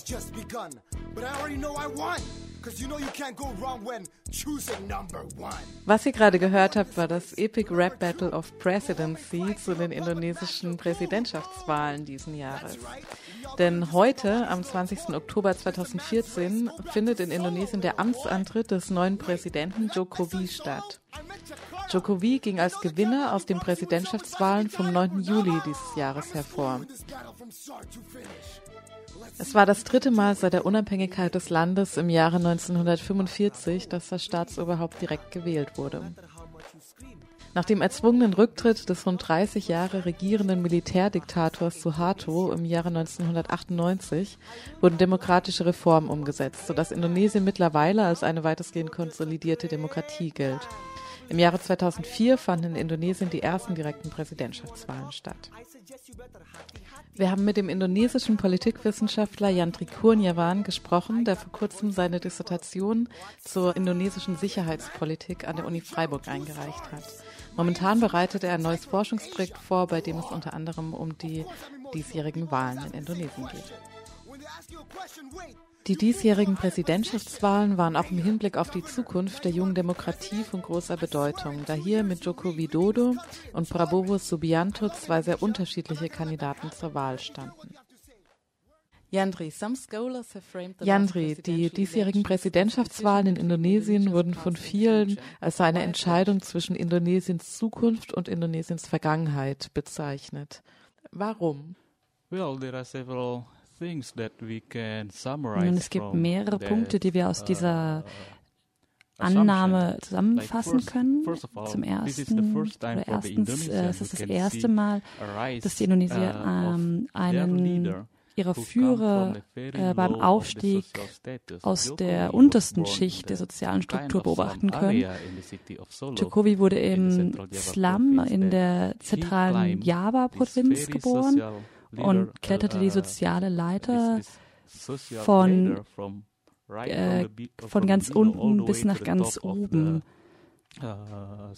has just begun. But I already know I won. Cause you know you can't go wrong when choosing number one. Was ihr gerade gehört habt, war das Epic Rap Battle of Presidency zu den indonesischen Präsidentschaftswahlen diesen Jahres. Denn heute, am 20. Oktober 2014, findet in Indonesien der Amtsantritt des neuen Präsidenten Jokowi statt. Jokowi ging als Gewinner aus den Präsidentschaftswahlen vom 9. Juli dieses Jahres hervor. Es war das dritte Mal seit der Unabhängigkeit des Landes im Jahre 1945, dass das Staatsoberhaupt direkt gewählt wurde. Nach dem erzwungenen Rücktritt des rund 30 Jahre regierenden Militärdiktators Suharto im Jahre 1998 wurden demokratische Reformen umgesetzt, sodass Indonesien mittlerweile als eine weitestgehend konsolidierte Demokratie gilt. Im Jahre 2004 fanden in Indonesien die ersten direkten Präsidentschaftswahlen statt. Wir haben mit dem indonesischen Politikwissenschaftler Yantri Kurniawan gesprochen, der vor kurzem seine Dissertation zur indonesischen Sicherheitspolitik an der Uni Freiburg eingereicht hat. Momentan bereitet er ein neues Forschungsprojekt vor, bei dem es unter anderem um die diesjährigen Wahlen in Indonesien geht. Die diesjährigen Präsidentschaftswahlen waren auch im Hinblick auf die Zukunft der jungen Demokratie von großer Bedeutung, da hier mit Joko Widodo und Prabowo Subianto zwei sehr unterschiedliche Kandidaten zur Wahl standen. Yandri, Yandri, die diesjährigen Präsidentschaftswahlen in Indonesien wurden von vielen als eine Entscheidung zwischen Indonesiens Zukunft und Indonesiens Vergangenheit bezeichnet. Warum? Well, there are several nun, es gibt mehrere Punkte, die wir aus dieser Annahme zusammenfassen können. Zum ersten, oder erstens, äh, es ist das erste Mal, dass die Indonesier ähm, einen ihrer Führer äh, beim Aufstieg aus der untersten Schicht der sozialen Struktur beobachten können. Jokowi wurde im Slum in der zentralen Java-Provinz geboren und kletterte die soziale Leiter von, äh, von ganz unten bis nach ganz oben. Uh,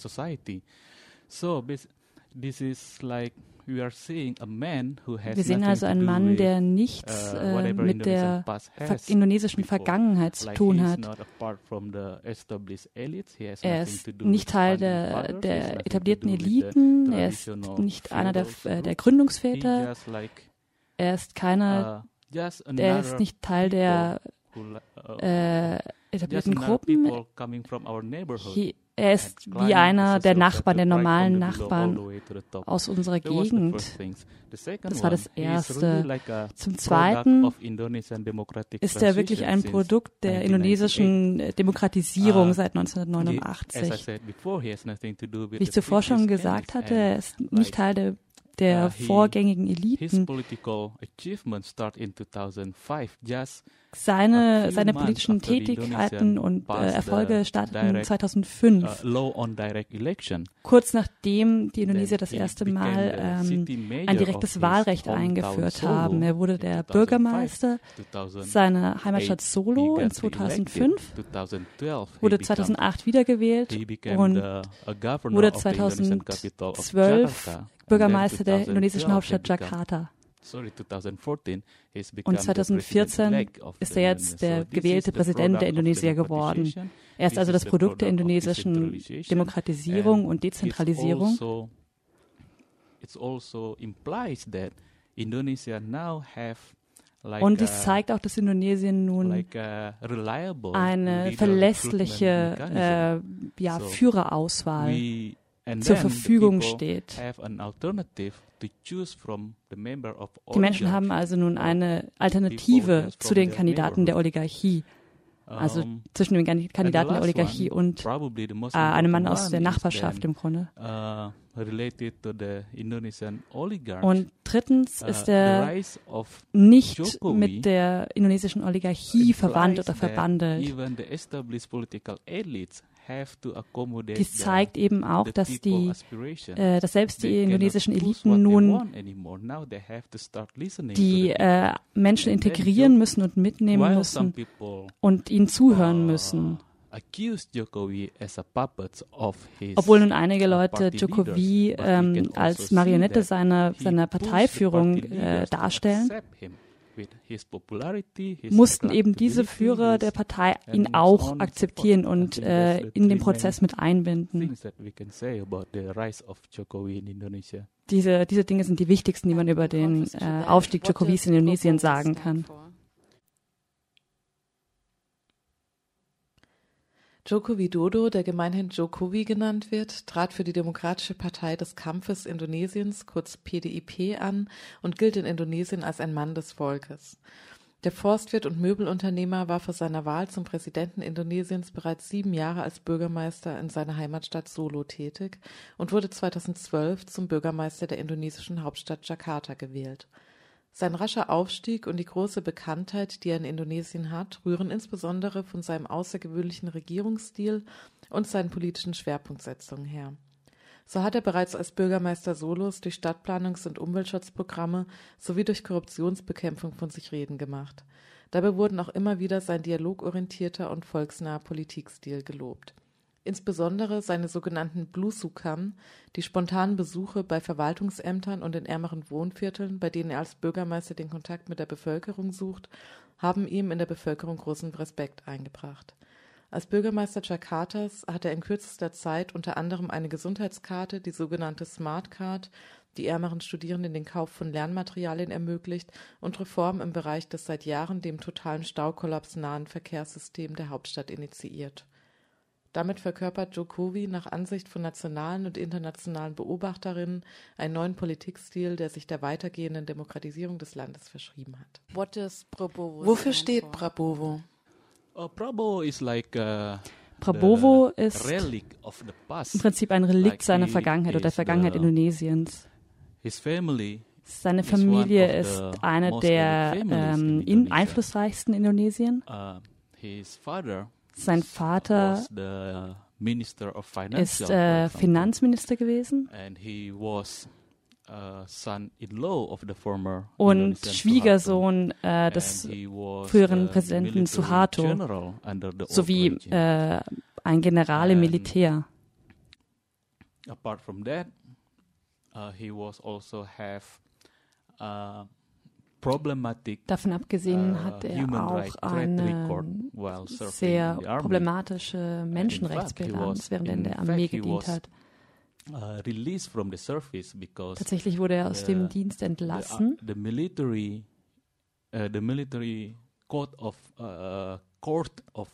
so this is like wir sehen also einen Mann, der nichts uh, äh, mit der indonesischen Vergangenheit zu tun hat. Er ist nicht Teil der, der etablierten Eliten, er ist nicht einer der, der Gründungsväter, er ist keiner, er ist nicht Teil der äh, etablierten Gruppen. Er ist wie einer der Nachbarn, der normalen Nachbarn aus unserer Gegend. Das war das Erste. Zum Zweiten ist er wirklich ein Produkt der indonesischen Demokratisierung uh, seit 1989. Wie ich zuvor schon gesagt hatte, er ist nicht Teil der der vorgängigen Eliten. Seine, seine politischen Tätigkeiten und äh, Erfolge starteten 2005, uh, kurz nachdem die Indonesier das erste Mal ähm, ein direktes Wahlrecht eingeführt haben. Er wurde der Bürgermeister seiner Heimatstadt Solo in 2005, wurde 2008 wiedergewählt und wurde 2012 Bürgermeister der indonesischen Hauptstadt Jakarta. Und 2014 ist er jetzt der gewählte Präsident der Indonesier geworden. Er ist also das Produkt der indonesischen Demokratisierung und Dezentralisierung. Also und dies zeigt auch, dass Indonesien nun eine verlässliche äh, ja, Führerauswahl zur Verfügung steht. Die Menschen haben also nun eine Alternative zu den Kandidaten der Oligarchie, also zwischen den Kandidaten der Oligarchie und äh, einem Mann aus der Nachbarschaft im Grunde. Uh, und drittens uh, ist er nicht mit der indonesischen Oligarchie verwandt oder verbandelt. Dies zeigt eben auch, dass, die, äh, dass selbst die indonesischen Eliten nun die äh, Menschen integrieren müssen und mitnehmen müssen und ihnen zuhören uh, müssen. Obwohl nun einige Leute Jokowi ähm, als Marionette seiner, seiner Parteiführung äh, darstellen, mussten eben diese Führer der Partei ihn auch akzeptieren und äh, in den Prozess mit einbinden. Diese, diese Dinge sind die wichtigsten, die man über den äh, Aufstieg Jokowi's in Indonesien sagen kann. Joko Widodo, der gemeinhin Jokowi genannt wird, trat für die Demokratische Partei des Kampfes Indonesiens, kurz PDIP, an und gilt in Indonesien als ein Mann des Volkes. Der Forstwirt und Möbelunternehmer war vor seiner Wahl zum Präsidenten Indonesiens bereits sieben Jahre als Bürgermeister in seiner Heimatstadt Solo tätig und wurde 2012 zum Bürgermeister der indonesischen Hauptstadt Jakarta gewählt. Sein rascher Aufstieg und die große Bekanntheit, die er in Indonesien hat, rühren insbesondere von seinem außergewöhnlichen Regierungsstil und seinen politischen Schwerpunktsetzungen her. So hat er bereits als Bürgermeister Solos durch Stadtplanungs- und Umweltschutzprogramme sowie durch Korruptionsbekämpfung von sich reden gemacht. Dabei wurden auch immer wieder sein dialogorientierter und volksnaher Politikstil gelobt. Insbesondere seine sogenannten Blusukan, die spontanen Besuche bei Verwaltungsämtern und in ärmeren Wohnvierteln, bei denen er als Bürgermeister den Kontakt mit der Bevölkerung sucht, haben ihm in der Bevölkerung großen Respekt eingebracht. Als Bürgermeister Jakartas hat er in kürzester Zeit unter anderem eine Gesundheitskarte, die sogenannte Smart Card, die ärmeren Studierenden den Kauf von Lernmaterialien ermöglicht und Reformen im Bereich des seit Jahren dem totalen Staukollaps nahen Verkehrssystems der Hauptstadt initiiert. Damit verkörpert Jokowi nach Ansicht von nationalen und internationalen Beobachterinnen einen neuen Politikstil, der sich der weitergehenden Demokratisierung des Landes verschrieben hat. Wofür steht Prabowo? Uh, Prabowo is like uh, Prabowo ist im Prinzip ein Relikt seiner Vergangenheit oder der Vergangenheit Indonesiens. Seine Familie ist eine der ähm, einflussreichsten in Indonesien. Uh, sein Vater ist äh, Finanzminister gewesen. Uh, und Schwiegersohn äh, des früheren Präsidenten Suharto sowie äh, ein General im Militär. Apart from that, uh, he was also have uh, Davon abgesehen uh, hat er auch eine sehr problematische Menschenrechtsbilanz, während er in der Armee gedient hat. Uh, Tatsächlich wurde er aus dem Dienst entlassen. The military, uh, the military court of uh, court of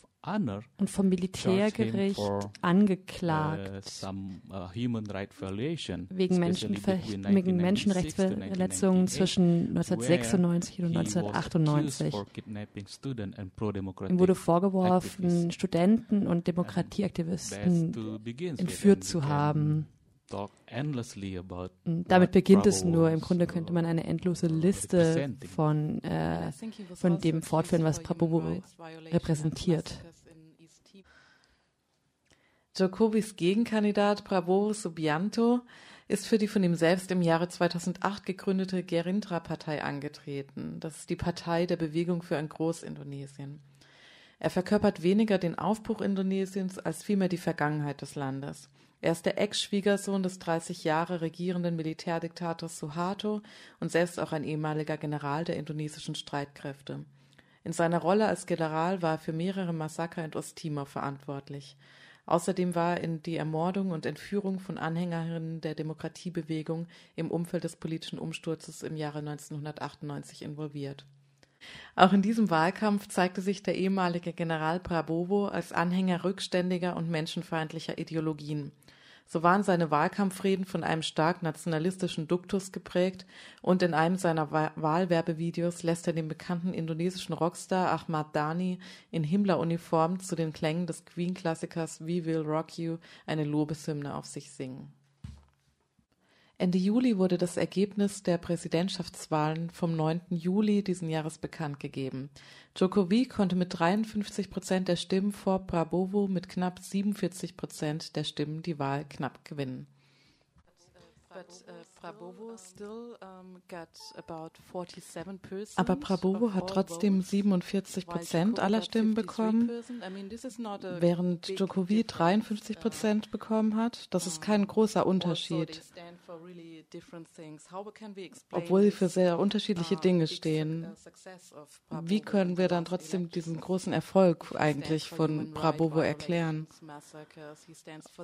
und vom Militärgericht angeklagt uh, uh, wegen, Menschenver wegen Menschenrechtsverletzungen zwischen 1996 und 1998. Ihm wurde vorgeworfen, Studenten und Demokratieaktivisten entführt zu haben. Damit beginnt es nur. Im Grunde könnte man eine endlose Liste von, äh, von dem fortführen, was Prabowo repräsentiert. Jokowis Gegenkandidat Prabowo Subianto ist für die von ihm selbst im Jahre 2008 gegründete Gerindra-Partei angetreten. Das ist die Partei der Bewegung für ein Großindonesien. Er verkörpert weniger den Aufbruch Indonesiens als vielmehr die Vergangenheit des Landes. Er ist der Ex-Schwiegersohn des 30 Jahre regierenden Militärdiktators Suharto und selbst auch ein ehemaliger General der indonesischen Streitkräfte. In seiner Rolle als General war er für mehrere Massaker in Osttimor verantwortlich. Außerdem war er in die Ermordung und Entführung von Anhängerinnen der Demokratiebewegung im Umfeld des politischen Umsturzes im Jahre 1998 involviert. Auch in diesem Wahlkampf zeigte sich der ehemalige General Prabowo als Anhänger rückständiger und menschenfeindlicher Ideologien. So waren seine Wahlkampfreden von einem stark nationalistischen Duktus geprägt und in einem seiner Wahlwerbevideos lässt er den bekannten indonesischen Rockstar Ahmad Dhani in Himmler-Uniform zu den Klängen des Queen-Klassikers We Will Rock You eine Lobeshymne auf sich singen. Ende Juli wurde das Ergebnis der Präsidentschaftswahlen vom 9. Juli diesen Jahres bekannt gegeben. Djokovic konnte mit 53 Prozent der Stimmen vor Prabowo mit knapp 47 Prozent der Stimmen die Wahl knapp gewinnen. But, uh, Aber Prabowo hat trotzdem 47 Prozent aller Stimmen bekommen, während Djokovic 53 Prozent bekommen hat. Das ist kein großer Unterschied, obwohl sie für sehr unterschiedliche Dinge stehen. Wie können wir dann trotzdem diesen großen Erfolg eigentlich von Prabowo erklären?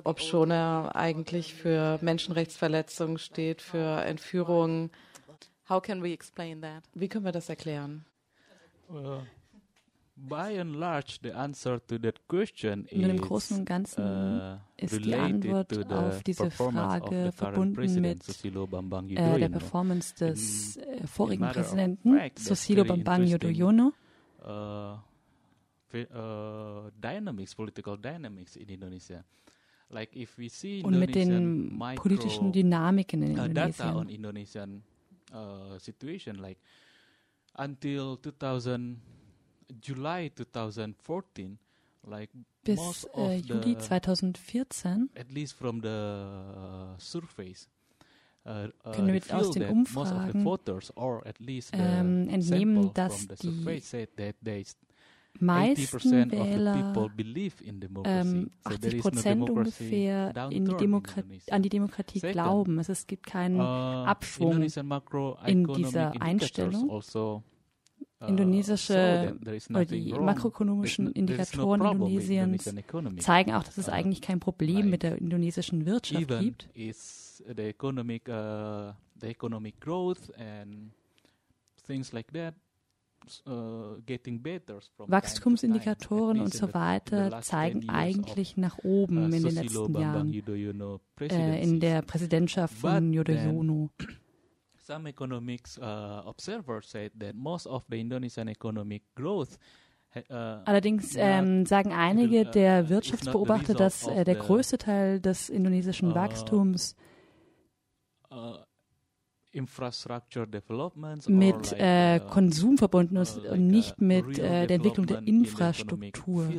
Ob schon er eigentlich für Menschenrechtsverletzungen steht, für Entführungen. How can we explain that? Wie können wir das erklären? Well, by and large, the answer to that question is, Nun im Großen und Ganzen uh, ist die Antwort auf diese Frage verbunden mit äh, der Performance des äh, vorigen Präsidenten Susilo Bambang Yudhoyono. Uh, uh, dynamics, political dynamics in Indonesia. Like if we see und mit den politischen Dynamiken in Indonesien. Data on Indonesian uh, situation, like until 2000, July 2014, like bis äh, Juli 2014, at least from the surface uh, surveys, uh, uh, können wir aus den Umfragen ähm, entnehmen, dass die meisten Wähler, ähm, 80 Prozent ungefähr in die an die Demokratie glauben. Also es gibt keinen uh, Abschwung in dieser Einstellung. Also, uh, Indonesische oder die makroökonomischen Indikatoren Indonesiens zeigen auch, dass es eigentlich kein Problem mit der indonesischen Wirtschaft gibt. Wachstumsindikatoren und so weiter zeigen eigentlich nach oben uh, in den letzten Jahren äh, in der Präsidentschaft von Yudhoyono. Some economics uh, observers said that most of the Indonesian economic growth Allerdings ähm, sagen einige der Wirtschaftsbeobachter, dass äh, der größte Teil des indonesischen Wachstums mit äh, uh, Konsum verbunden ist uh, und nicht mit äh, der Entwicklung der Infrastruktur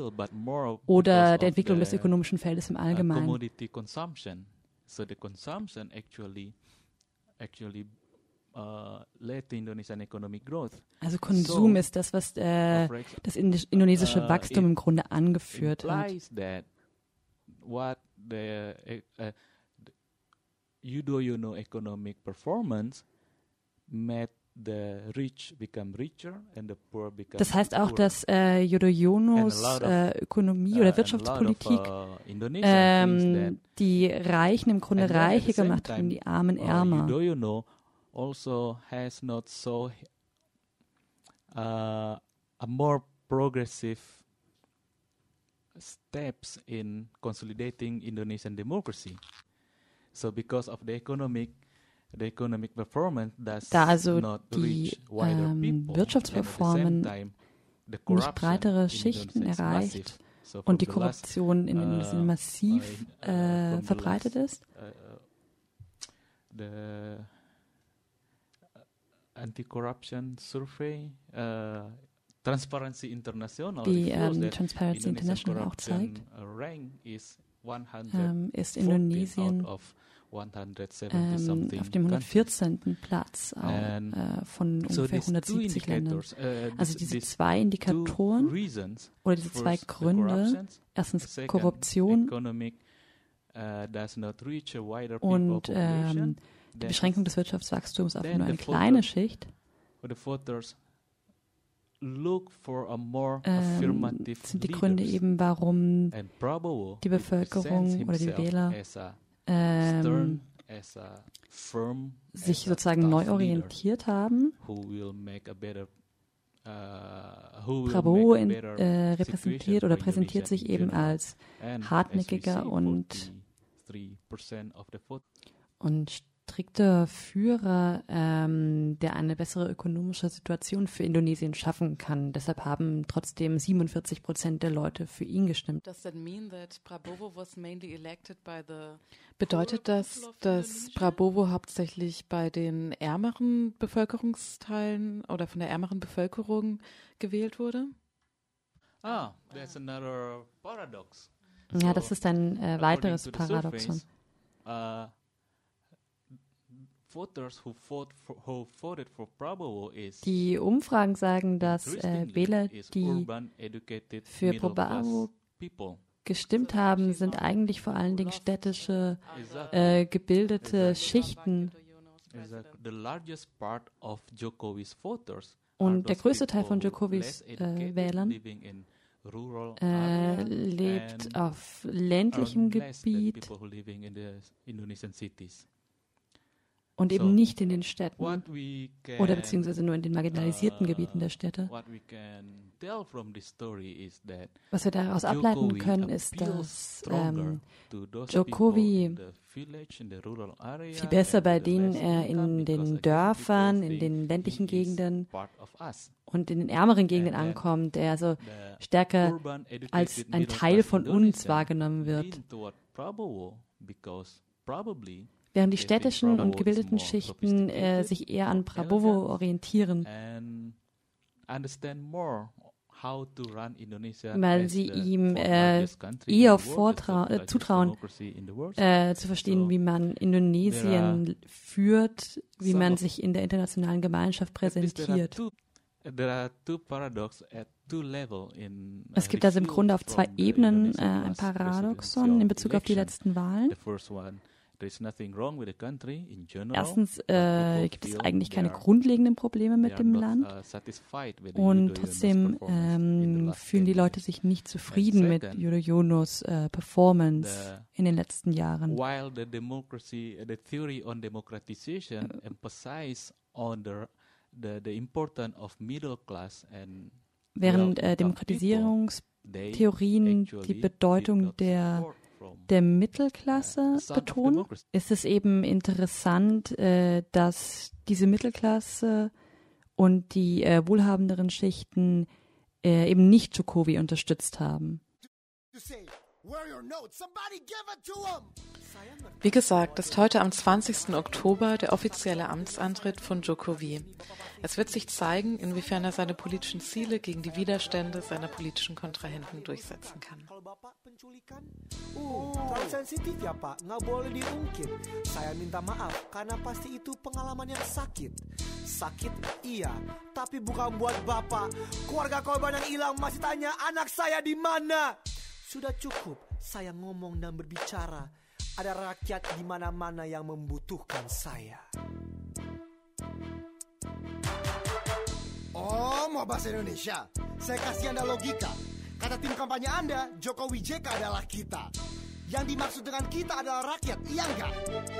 oder der Entwicklung des ökonomischen Feldes im uh, Allgemeinen. Also Konsum ist das, was äh, das indonesische Wachstum im Grunde angeführt hat. Yudhoyono economic performance made the rich become richer and the poor become Das heißt auch, dass äh, Yudhoyonos äh, Ökonomie oder uh, Wirtschaftspolitik ähm, die Reichen im Grunde reicher gemacht hat und die Armen uh, ärmer. Yudhoyono also has not so uh, a more progressive steps in consolidating Indonesian democracy. So because of the economic the economic performance does da also die ähm, Wirtschaftsperformance nicht breitere Schichten erreicht so und die Korruption in Indonesien uh, massiv uh, äh, verbreitet ist. Uh, the Anti-Corruption Survey, uh, Transparency International, die ähm, Transparency International auch zeigt, ähm, ist Indonesien ähm, auf dem 114. Platz auch, äh, von ungefähr 170 Ländern. Uh, also diese zwei Indikatoren oder diese zwei Gründe, erstens Korruption. uh, und ähm, die Beschränkung des Wirtschaftswachstums auf nur eine kleine Schicht, ähm, sind die Gründe eben, warum die Bevölkerung oder die Wähler ähm, sich sozusagen neu orientiert haben. Uh, in, äh, repräsentiert oder präsentiert sich eben als hartnäckiger und, und strikter Führer, ähm, der eine bessere ökonomische Situation für Indonesien schaffen kann. Deshalb haben trotzdem 47 Prozent der Leute für ihn gestimmt. Bedeutet das, dass Prabowo hauptsächlich bei den ärmeren Bevölkerungsteilen oder von der ärmeren Bevölkerung gewählt wurde? Ah, that's another paradox. Ja, das ist ein äh, weiteres Paradoxon. Uh, Die Umfragen sagen, dass äh, Wähler, die für Prabowo gestimmt haben, sind eigentlich vor allen Dingen städtische, äh, gebildete Schichten. Und der größte Teil von Djokovics äh, Wählern äh, lebt auf ländlichem Gebiet und eben nicht in den Städten. oder beziehungsweise nur in den marginalisierten uh, Gebieten der Städte. Was wir daraus ableiten können, ist, dass ähm, Jokowi viel besser bei denen er in den Dörfern, in den ländlichen Gegenden und in den ärmeren Gegenden ankommt, der also stärker als ein Teil von uns wahrgenommen wird während die städtischen und gebildeten Schichten äh, sich eher an Prabowo orientieren, weil sie ihm äh, eher vortra äh, zutrauen, äh, zu verstehen, wie man Indonesien führt, wie man sich in der internationalen Gemeinschaft präsentiert. Es gibt also im Grunde auf zwei Ebenen äh, ein Paradoxon in Bezug auf die letzten Wahlen. Erstens äh, gibt es eigentlich keine grundlegenden Probleme mit dem Land uh, und trotzdem ähm, fühlen die Leute sich nicht zufrieden mit Yudhoyonos äh, Performance in den letzten Jahren. Äh. Während äh, Demokratisierungstheorien die Bedeutung der der Mittelklasse betonen, ist es eben interessant, äh, dass diese Mittelklasse und die äh, wohlhabenderen Schichten äh, eben nicht Jokowi unterstützt haben. Wie gesagt, ist heute am 20. Oktober der offizielle Amtsantritt von Jokowi. Es wird sich zeigen, inwiefern er seine politischen Ziele gegen die Widerstände seiner politischen Kontrahenten durchsetzen kann. Uh, terlalu sensitif ya Pak, nggak boleh diungkit. Saya minta maaf karena pasti itu pengalaman yang sakit. Sakit iya, tapi bukan buat Bapak. Keluarga korban yang hilang masih tanya anak saya di mana. Sudah cukup saya ngomong dan berbicara. Ada rakyat di mana-mana yang membutuhkan saya. Oh, mau bahasa Indonesia? Saya kasih Anda logika. Kata tim kampanye Anda, Jokowi JK adalah kita. Yang dimaksud dengan kita adalah rakyat, iya enggak?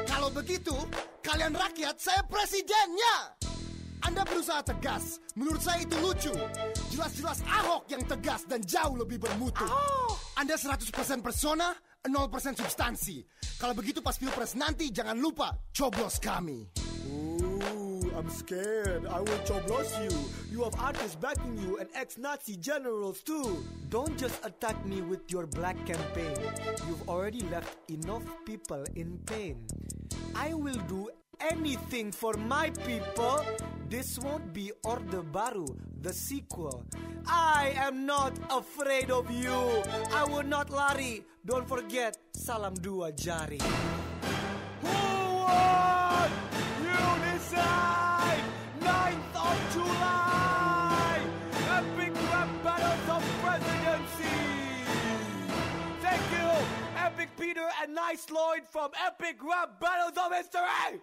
Kalau begitu, kalian rakyat, saya presidennya. Anda berusaha tegas. Menurut saya itu lucu. Jelas-jelas Ahok yang tegas dan jauh lebih bermutu. Oh. Anda 100% persona, 0% substansi. Kalau begitu pas pilpres nanti jangan lupa coblos kami. Ooh, I'm scared. I will coblos you. You have artists backing you and ex-Nazi generals too. Don't just attack me with your black campaign. You've already left enough people in pain. I will do anything for my people. This won't be Orde Baru, the sequel. I am not afraid of you. I will not lari. Don't forget, salam dua jari. Who Nice Lloyd from Epic Rap Battles of History!